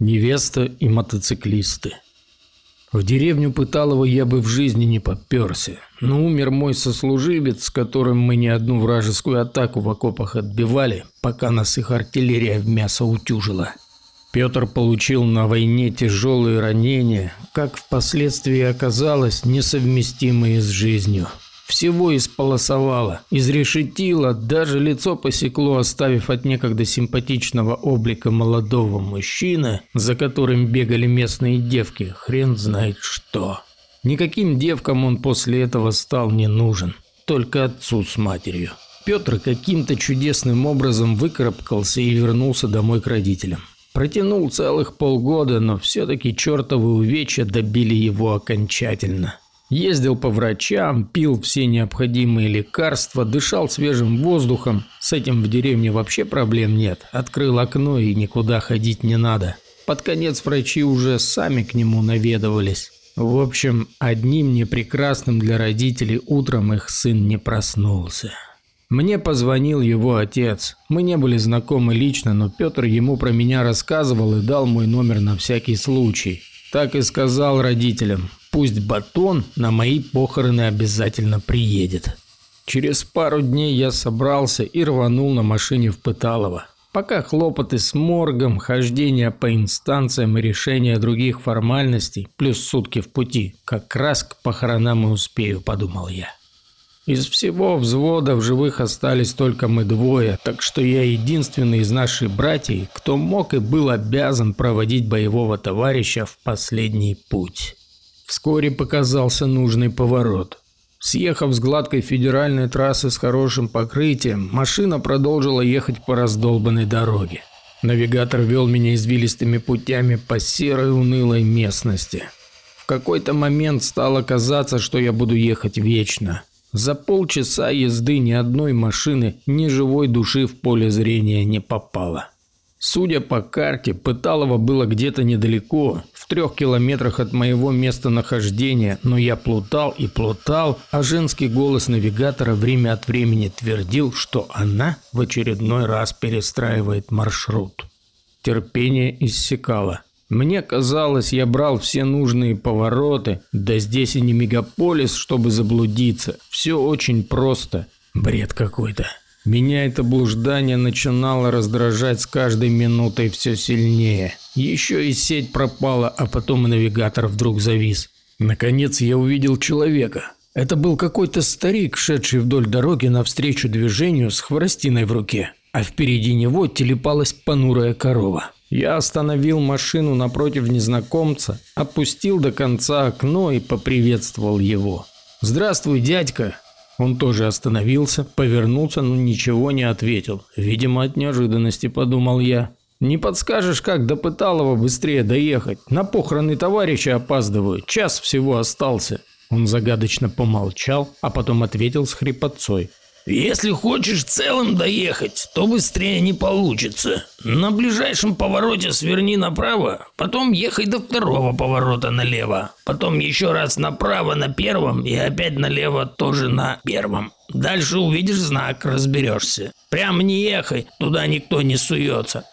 Невеста и мотоциклисты. В деревню Пыталова я бы в жизни не попёрся, но умер мой сослуживец, с которым мы не одну вражескую атаку в окопах отбивали, пока нас их артиллерия в мясо утюжила. Петр получил на войне тяжелые ранения, как впоследствии оказалось, несовместимые с жизнью. Всего исполосовало, изрешетило, даже лицо посекло, оставив от некогда симпатичного облика молодого мужчины, за которым бегали местные девки, хрен знает что. Никаким девкам он после этого стал не нужен, только отцу с матерью. Петр каким-то чудесным образом выкарабкался и вернулся домой к родителям. Протянул целых полгода, но все-таки чертовы увечья добили его окончательно. Ездил по врачам, пил все необходимые лекарства, дышал свежим воздухом. С этим в деревне вообще проблем нет. Открыл окно и никуда ходить не надо. Под конец врачи уже сами к нему наведывались. В общем, одним непрекрасным для родителей утром их сын не проснулся. Мне позвонил его отец. Мы не были знакомы лично, но Петр ему про меня рассказывал и дал мой номер на всякий случай. Так и сказал родителям. Пусть батон на мои похороны обязательно приедет. Через пару дней я собрался и рванул на машине в Пыталово. Пока хлопоты с моргом, хождение по инстанциям и решение других формальностей, плюс сутки в пути, как раз к похоронам и успею, подумал я. Из всего взвода в живых остались только мы двое, так что я единственный из наших братьев, кто мог и был обязан проводить боевого товарища в последний путь. Вскоре показался нужный поворот. Съехав с гладкой федеральной трассы с хорошим покрытием, машина продолжила ехать по раздолбанной дороге. Навигатор вел меня извилистыми путями по серой унылой местности. В какой-то момент стало казаться, что я буду ехать вечно. За полчаса езды ни одной машины, ни живой души в поле зрения не попало. Судя по карте, Пыталово было где-то недалеко, трех километрах от моего местонахождения, но я плутал и плутал, а женский голос навигатора время от времени твердил, что она в очередной раз перестраивает маршрут. Терпение иссякало. Мне казалось, я брал все нужные повороты, да здесь и не мегаполис, чтобы заблудиться. Все очень просто. Бред какой-то. Меня это блуждание начинало раздражать с каждой минутой все сильнее. Еще и сеть пропала, а потом навигатор вдруг завис. Наконец я увидел человека. Это был какой-то старик, шедший вдоль дороги навстречу движению с хворостиной в руке, а впереди него телепалась понурая корова. Я остановил машину напротив незнакомца, опустил до конца окно и поприветствовал его. «Здравствуй, дядька!» Он тоже остановился, повернулся, но ничего не ответил. Видимо, от неожиданности, подумал я. «Не подскажешь, как до Пыталова быстрее доехать? На похороны товарища опаздываю, час всего остался». Он загадочно помолчал, а потом ответил с хрипотцой. Если хочешь целым доехать, то быстрее не получится. На ближайшем повороте сверни направо, потом ехай до второго поворота налево, потом еще раз направо на первом и опять налево тоже на первом. Дальше увидишь знак, разберешься. Прям не ехай, туда никто не суется.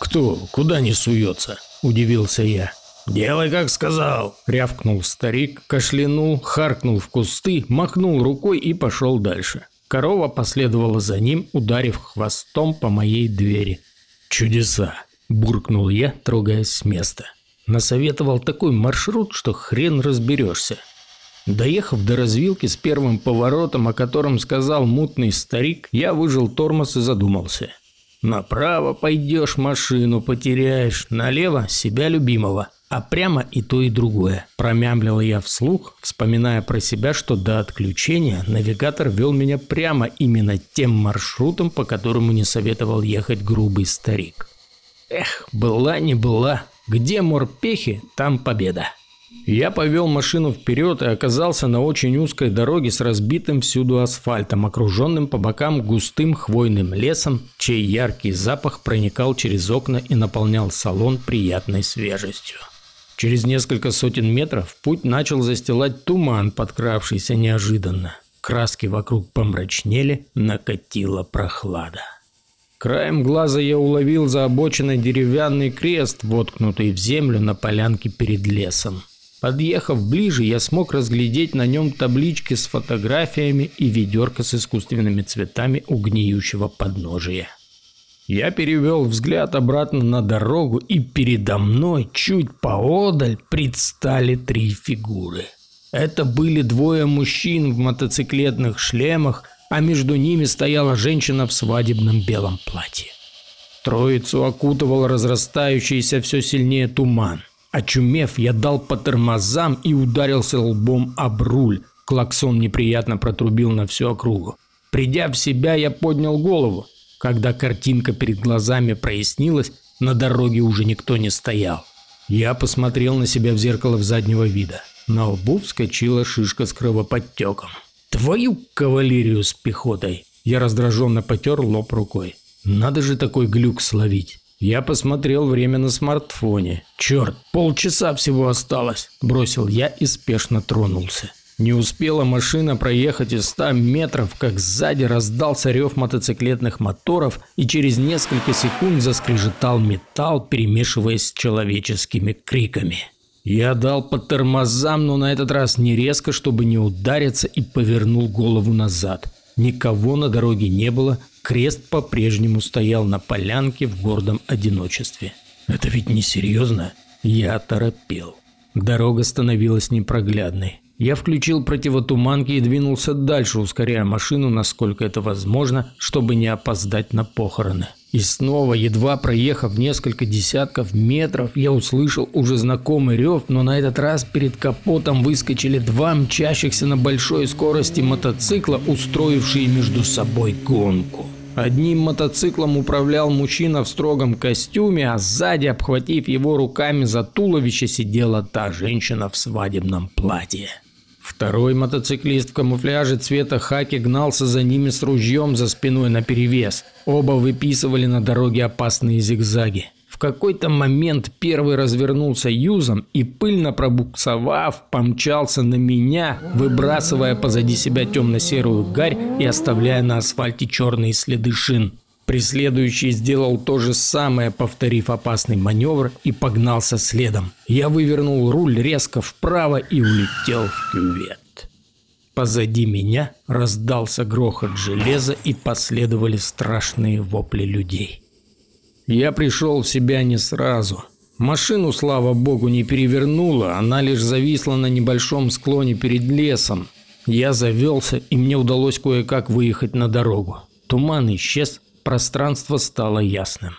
Кто? Куда не суется? Удивился я. «Делай, как сказал!» – рявкнул старик, кашлянул, харкнул в кусты, махнул рукой и пошел дальше. Корова последовала за ним, ударив хвостом по моей двери. «Чудеса!» – буркнул я, трогаясь с места. Насоветовал такой маршрут, что хрен разберешься. Доехав до развилки с первым поворотом, о котором сказал мутный старик, я выжил тормоз и задумался. Направо пойдешь, машину потеряешь, налево – себя любимого – а прямо и то, и другое. Промямлил я вслух, вспоминая про себя, что до отключения навигатор вел меня прямо именно тем маршрутом, по которому не советовал ехать грубый старик. Эх, была не была. Где морпехи, там победа. Я повел машину вперед и оказался на очень узкой дороге с разбитым всюду асфальтом, окруженным по бокам густым хвойным лесом, чей яркий запах проникал через окна и наполнял салон приятной свежестью. Через несколько сотен метров путь начал застилать туман, подкравшийся неожиданно. Краски вокруг помрачнели, накатила прохлада. Краем глаза я уловил за обочиной деревянный крест, воткнутый в землю на полянке перед лесом. Подъехав ближе, я смог разглядеть на нем таблички с фотографиями и ведерко с искусственными цветами у гниющего подножия. Я перевел взгляд обратно на дорогу, и передо мной, чуть поодаль, предстали три фигуры. Это были двое мужчин в мотоциклетных шлемах, а между ними стояла женщина в свадебном белом платье. Троицу окутывал разрастающийся все сильнее туман. Очумев, я дал по тормозам и ударился лбом об руль. Клаксон неприятно протрубил на всю округу. Придя в себя, я поднял голову. Когда картинка перед глазами прояснилась, на дороге уже никто не стоял. Я посмотрел на себя в зеркало в заднего вида. На лбу вскочила шишка с кровоподтеком. Твою кавалерию с пехотой. Я раздраженно потер лоб рукой. Надо же такой глюк словить. Я посмотрел время на смартфоне. Черт, полчаса всего осталось. Бросил я и спешно тронулся. Не успела машина проехать и 100 метров, как сзади раздался рев мотоциклетных моторов и через несколько секунд заскрежетал металл, перемешиваясь с человеческими криками. Я дал по тормозам, но на этот раз не резко, чтобы не удариться, и повернул голову назад. Никого на дороге не было, крест по-прежнему стоял на полянке в гордом одиночестве. Это ведь не серьезно. Я торопел. Дорога становилась непроглядной. Я включил противотуманки и двинулся дальше, ускоряя машину, насколько это возможно, чтобы не опоздать на похороны. И снова, едва проехав несколько десятков метров, я услышал уже знакомый рев, но на этот раз перед капотом выскочили два мчащихся на большой скорости мотоцикла, устроившие между собой гонку. Одним мотоциклом управлял мужчина в строгом костюме, а сзади, обхватив его руками за туловище, сидела та женщина в свадебном платье. Второй мотоциклист в камуфляже цвета хаки гнался за ними с ружьем за спиной наперевес. Оба выписывали на дороге опасные зигзаги. В какой-то момент первый развернулся юзом и, пыльно пробуксовав, помчался на меня, выбрасывая позади себя темно-серую гарь и оставляя на асфальте черные следы шин. Преследующий сделал то же самое, повторив опасный маневр и погнался следом. Я вывернул руль резко вправо и улетел в кювет. Позади меня раздался грохот железа и последовали страшные вопли людей. Я пришел в себя не сразу. Машину, слава богу, не перевернула, она лишь зависла на небольшом склоне перед лесом. Я завелся, и мне удалось кое-как выехать на дорогу. Туман исчез, Пространство стало ясным.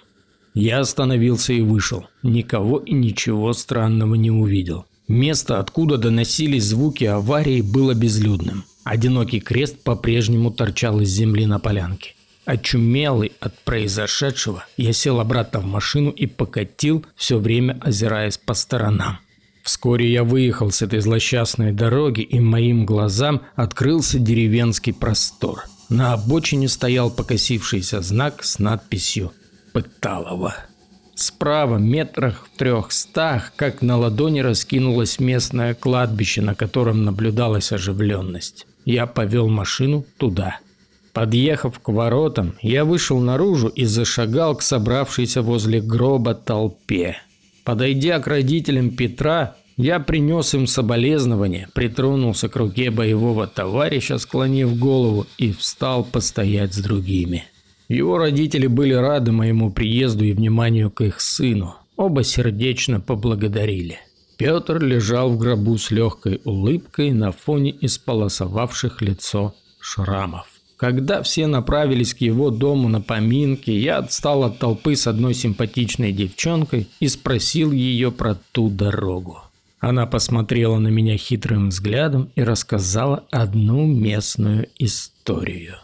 Я остановился и вышел. Никого и ничего странного не увидел. Место, откуда доносились звуки аварии, было безлюдным. Одинокий крест по-прежнему торчал из земли на полянке. Очумелый от произошедшего, я сел обратно в машину и покатил, все время озираясь по сторонам. Вскоре я выехал с этой злосчастной дороги, и моим глазам открылся деревенский простор – на обочине стоял покосившийся знак с надписью «Пыталово». Справа, метрах в трехстах, как на ладони раскинулось местное кладбище, на котором наблюдалась оживленность. Я повел машину туда. Подъехав к воротам, я вышел наружу и зашагал к собравшейся возле гроба толпе. Подойдя к родителям Петра, я принес им соболезнования, притронулся к руке боевого товарища, склонив голову, и встал постоять с другими. Его родители были рады моему приезду и вниманию к их сыну. Оба сердечно поблагодарили. Петр лежал в гробу с легкой улыбкой на фоне исполосовавших лицо шрамов. Когда все направились к его дому на поминки, я отстал от толпы с одной симпатичной девчонкой и спросил ее про ту дорогу. Она посмотрела на меня хитрым взглядом и рассказала одну местную историю.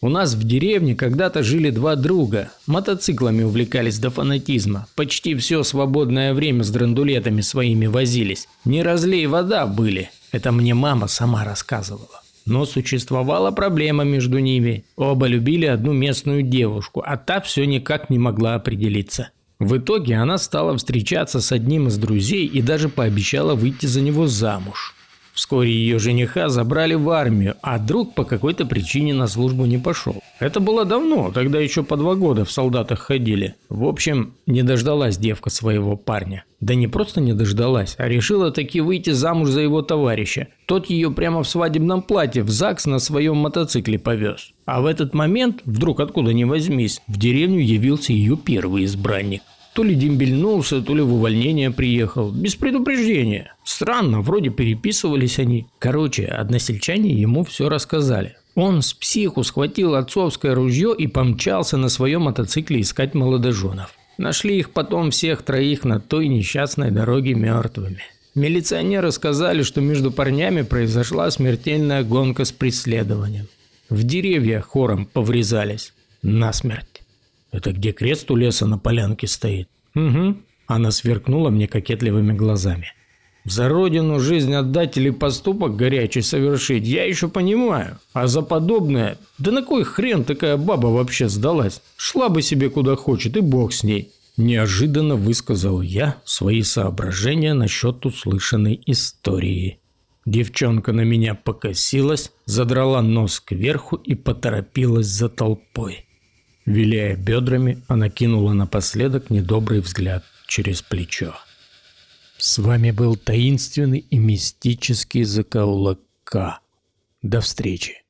У нас в деревне когда-то жили два друга. Мотоциклами увлекались до фанатизма. Почти все свободное время с драндулетами своими возились. Не разлей вода были. Это мне мама сама рассказывала. Но существовала проблема между ними. Оба любили одну местную девушку, а та все никак не могла определиться. В итоге она стала встречаться с одним из друзей и даже пообещала выйти за него замуж. Вскоре ее жениха забрали в армию, а друг по какой-то причине на службу не пошел. Это было давно, тогда еще по два года в солдатах ходили. В общем, не дождалась девка своего парня. Да не просто не дождалась, а решила таки выйти замуж за его товарища. Тот ее прямо в свадебном платье в ЗАГС на своем мотоцикле повез. А в этот момент, вдруг откуда ни возьмись, в деревню явился ее первый избранник. То ли дембельнулся, то ли в увольнение приехал. Без предупреждения. Странно, вроде переписывались они. Короче, односельчане ему все рассказали. Он с психу схватил отцовское ружье и помчался на своем мотоцикле искать молодоженов. Нашли их потом всех троих на той несчастной дороге мертвыми. Милиционеры сказали, что между парнями произошла смертельная гонка с преследованием. В деревья хором поврезались. Насмерть. Это где крест у леса на полянке стоит? Угу. Она сверкнула мне кокетливыми глазами. За родину жизнь отдать или поступок горячий совершить, я еще понимаю. А за подобное, да на кой хрен такая баба вообще сдалась? Шла бы себе куда хочет, и бог с ней. Неожиданно высказал я свои соображения насчет услышанной истории. Девчонка на меня покосилась, задрала нос кверху и поторопилась за толпой. Виляя бедрами, она кинула напоследок недобрый взгляд через плечо. С вами был таинственный и мистический закоулок К. До встречи.